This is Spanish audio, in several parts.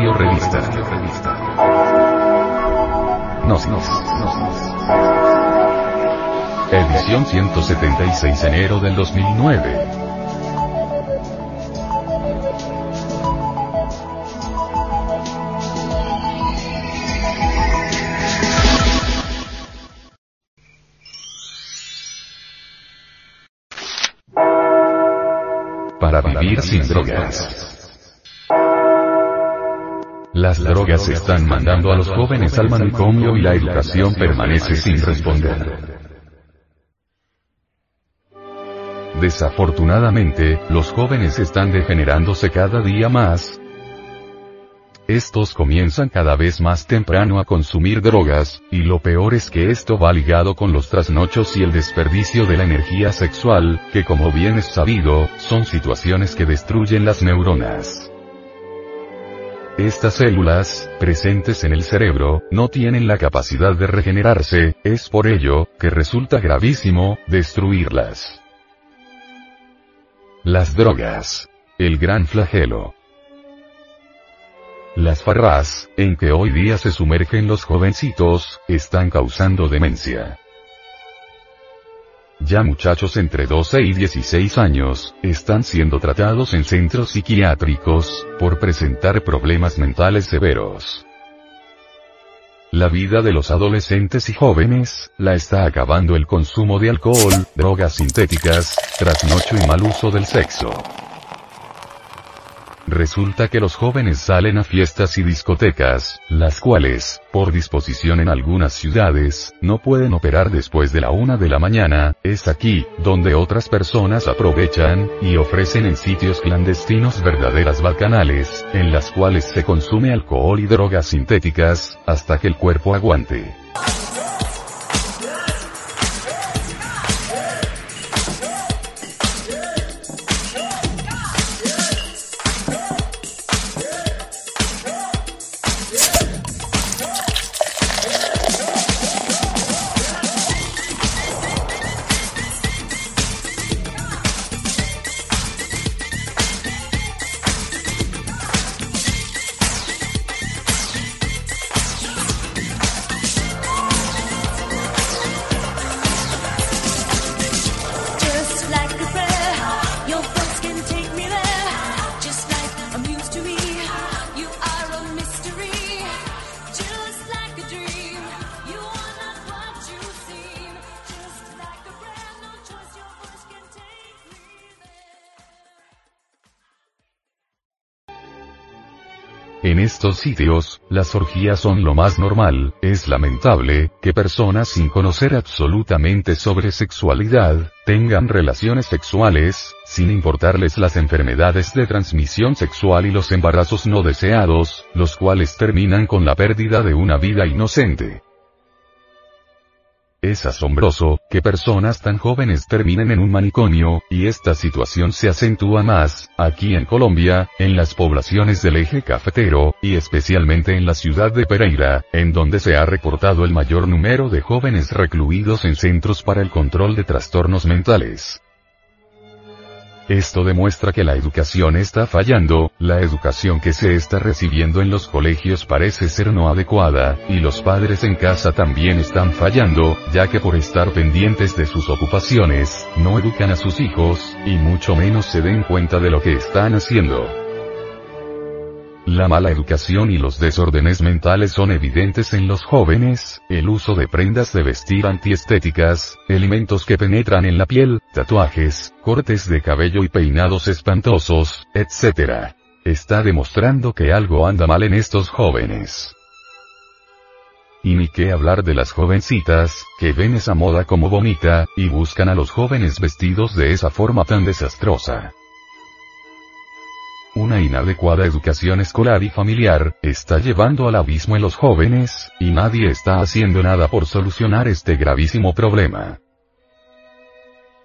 Radio Revista. Nos, nos, Edición 176 enero del 2009. Para vivir sin drogas. Las drogas están mandando a los jóvenes al manicomio y la educación permanece sin responder. Desafortunadamente, los jóvenes están degenerándose cada día más. Estos comienzan cada vez más temprano a consumir drogas, y lo peor es que esto va ligado con los trasnochos y el desperdicio de la energía sexual, que como bien es sabido, son situaciones que destruyen las neuronas. Estas células, presentes en el cerebro, no tienen la capacidad de regenerarse, es por ello, que resulta gravísimo, destruirlas. Las drogas. El gran flagelo. Las farras, en que hoy día se sumergen los jovencitos, están causando demencia. Ya muchachos entre 12 y 16 años, están siendo tratados en centros psiquiátricos, por presentar problemas mentales severos. La vida de los adolescentes y jóvenes, la está acabando el consumo de alcohol, drogas sintéticas, trasnocho y mal uso del sexo. Resulta que los jóvenes salen a fiestas y discotecas, las cuales, por disposición en algunas ciudades, no pueden operar después de la una de la mañana, es aquí, donde otras personas aprovechan, y ofrecen en sitios clandestinos verdaderas bacanales, en las cuales se consume alcohol y drogas sintéticas, hasta que el cuerpo aguante. En estos sitios, las orgías son lo más normal, es lamentable, que personas sin conocer absolutamente sobre sexualidad, tengan relaciones sexuales, sin importarles las enfermedades de transmisión sexual y los embarazos no deseados, los cuales terminan con la pérdida de una vida inocente. Es asombroso, que personas tan jóvenes terminen en un manicomio, y esta situación se acentúa más, aquí en Colombia, en las poblaciones del eje cafetero, y especialmente en la ciudad de Pereira, en donde se ha reportado el mayor número de jóvenes recluidos en centros para el control de trastornos mentales. Esto demuestra que la educación está fallando, la educación que se está recibiendo en los colegios parece ser no adecuada, y los padres en casa también están fallando, ya que por estar pendientes de sus ocupaciones, no educan a sus hijos, y mucho menos se den cuenta de lo que están haciendo. La mala educación y los desórdenes mentales son evidentes en los jóvenes, el uso de prendas de vestir antiestéticas, elementos que penetran en la piel, tatuajes, cortes de cabello y peinados espantosos, etc. Está demostrando que algo anda mal en estos jóvenes. Y ni qué hablar de las jovencitas, que ven esa moda como bonita, y buscan a los jóvenes vestidos de esa forma tan desastrosa. Una inadecuada educación escolar y familiar, está llevando al abismo en los jóvenes, y nadie está haciendo nada por solucionar este gravísimo problema.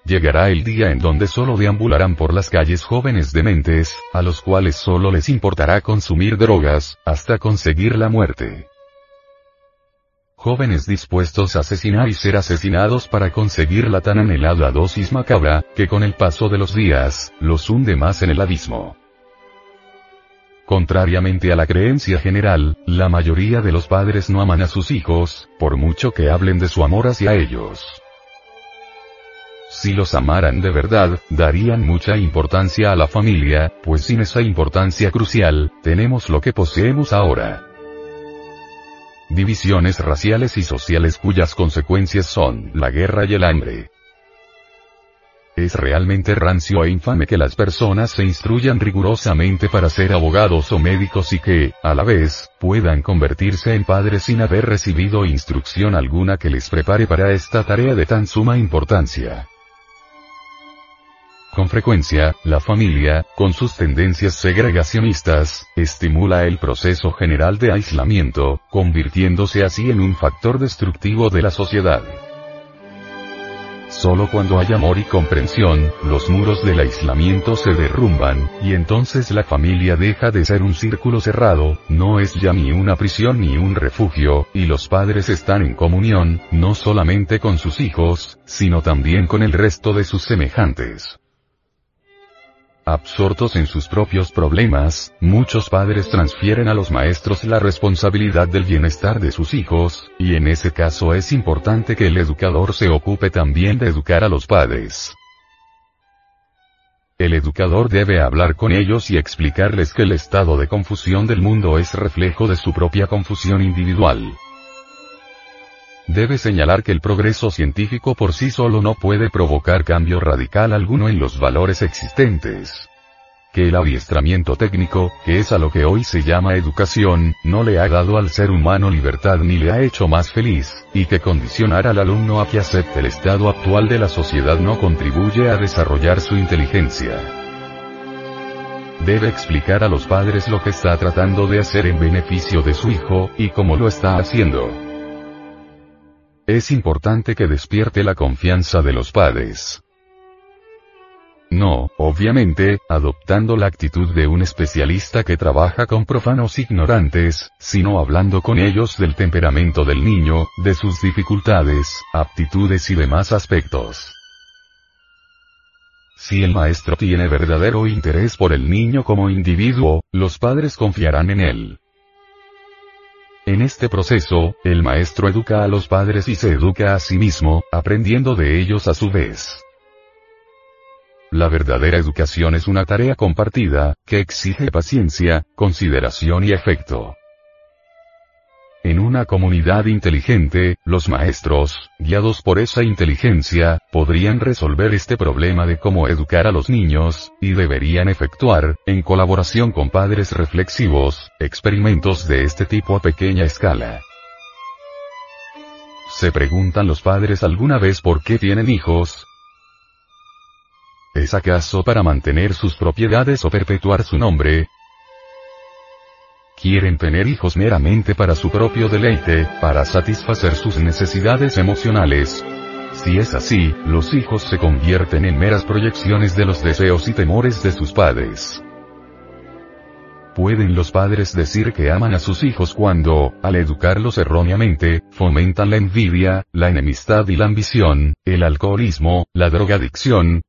Llegará el día en donde solo deambularán por las calles jóvenes dementes, a los cuales solo les importará consumir drogas, hasta conseguir la muerte. Jóvenes dispuestos a asesinar y ser asesinados para conseguir la tan anhelada dosis macabra, que con el paso de los días, los hunde más en el abismo. Contrariamente a la creencia general, la mayoría de los padres no aman a sus hijos, por mucho que hablen de su amor hacia ellos. Si los amaran de verdad, darían mucha importancia a la familia, pues sin esa importancia crucial, tenemos lo que poseemos ahora. Divisiones raciales y sociales cuyas consecuencias son la guerra y el hambre. Es realmente rancio e infame que las personas se instruyan rigurosamente para ser abogados o médicos y que, a la vez, puedan convertirse en padres sin haber recibido instrucción alguna que les prepare para esta tarea de tan suma importancia. Con frecuencia, la familia, con sus tendencias segregacionistas, estimula el proceso general de aislamiento, convirtiéndose así en un factor destructivo de la sociedad. Solo cuando hay amor y comprensión, los muros del aislamiento se derrumban, y entonces la familia deja de ser un círculo cerrado, no es ya ni una prisión ni un refugio, y los padres están en comunión, no solamente con sus hijos, sino también con el resto de sus semejantes. Absortos en sus propios problemas, muchos padres transfieren a los maestros la responsabilidad del bienestar de sus hijos, y en ese caso es importante que el educador se ocupe también de educar a los padres. El educador debe hablar con ellos y explicarles que el estado de confusión del mundo es reflejo de su propia confusión individual. Debe señalar que el progreso científico por sí solo no puede provocar cambio radical alguno en los valores existentes. Que el adiestramiento técnico, que es a lo que hoy se llama educación, no le ha dado al ser humano libertad ni le ha hecho más feliz, y que condicionar al alumno a que acepte el estado actual de la sociedad no contribuye a desarrollar su inteligencia. Debe explicar a los padres lo que está tratando de hacer en beneficio de su hijo, y cómo lo está haciendo. Es importante que despierte la confianza de los padres. No, obviamente, adoptando la actitud de un especialista que trabaja con profanos ignorantes, sino hablando con ellos del temperamento del niño, de sus dificultades, aptitudes y demás aspectos. Si el maestro tiene verdadero interés por el niño como individuo, los padres confiarán en él. En este proceso, el maestro educa a los padres y se educa a sí mismo, aprendiendo de ellos a su vez. La verdadera educación es una tarea compartida, que exige paciencia, consideración y efecto. En una comunidad inteligente, los maestros, guiados por esa inteligencia, podrían resolver este problema de cómo educar a los niños, y deberían efectuar, en colaboración con padres reflexivos, experimentos de este tipo a pequeña escala. ¿Se preguntan los padres alguna vez por qué tienen hijos? ¿Es acaso para mantener sus propiedades o perpetuar su nombre? quieren tener hijos meramente para su propio deleite, para satisfacer sus necesidades emocionales. Si es así, los hijos se convierten en meras proyecciones de los deseos y temores de sus padres. ¿Pueden los padres decir que aman a sus hijos cuando, al educarlos erróneamente, fomentan la envidia, la enemistad y la ambición, el alcoholismo, la drogadicción,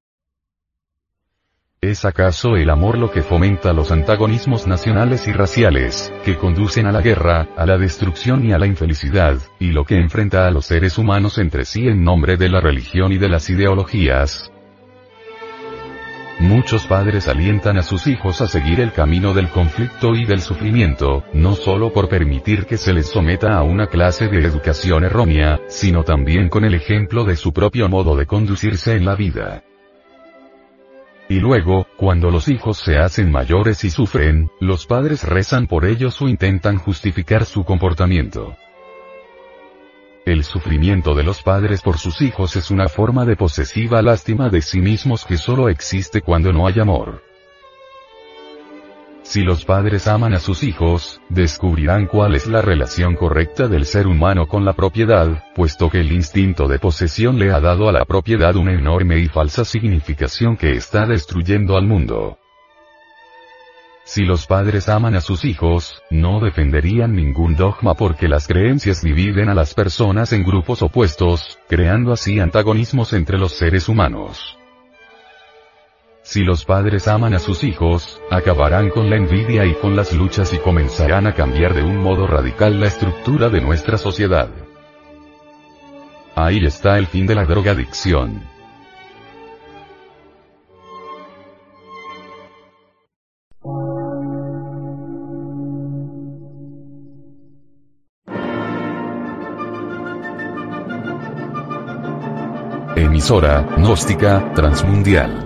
¿Es acaso el amor lo que fomenta los antagonismos nacionales y raciales, que conducen a la guerra, a la destrucción y a la infelicidad, y lo que enfrenta a los seres humanos entre sí en nombre de la religión y de las ideologías? Muchos padres alientan a sus hijos a seguir el camino del conflicto y del sufrimiento, no solo por permitir que se les someta a una clase de educación errónea, sino también con el ejemplo de su propio modo de conducirse en la vida. Y luego, cuando los hijos se hacen mayores y sufren, los padres rezan por ellos o intentan justificar su comportamiento. El sufrimiento de los padres por sus hijos es una forma de posesiva lástima de sí mismos que solo existe cuando no hay amor. Si los padres aman a sus hijos, descubrirán cuál es la relación correcta del ser humano con la propiedad, puesto que el instinto de posesión le ha dado a la propiedad una enorme y falsa significación que está destruyendo al mundo. Si los padres aman a sus hijos, no defenderían ningún dogma porque las creencias dividen a las personas en grupos opuestos, creando así antagonismos entre los seres humanos. Si los padres aman a sus hijos, acabarán con la envidia y con las luchas y comenzarán a cambiar de un modo radical la estructura de nuestra sociedad. Ahí está el fin de la drogadicción. Emisora, gnóstica, transmundial.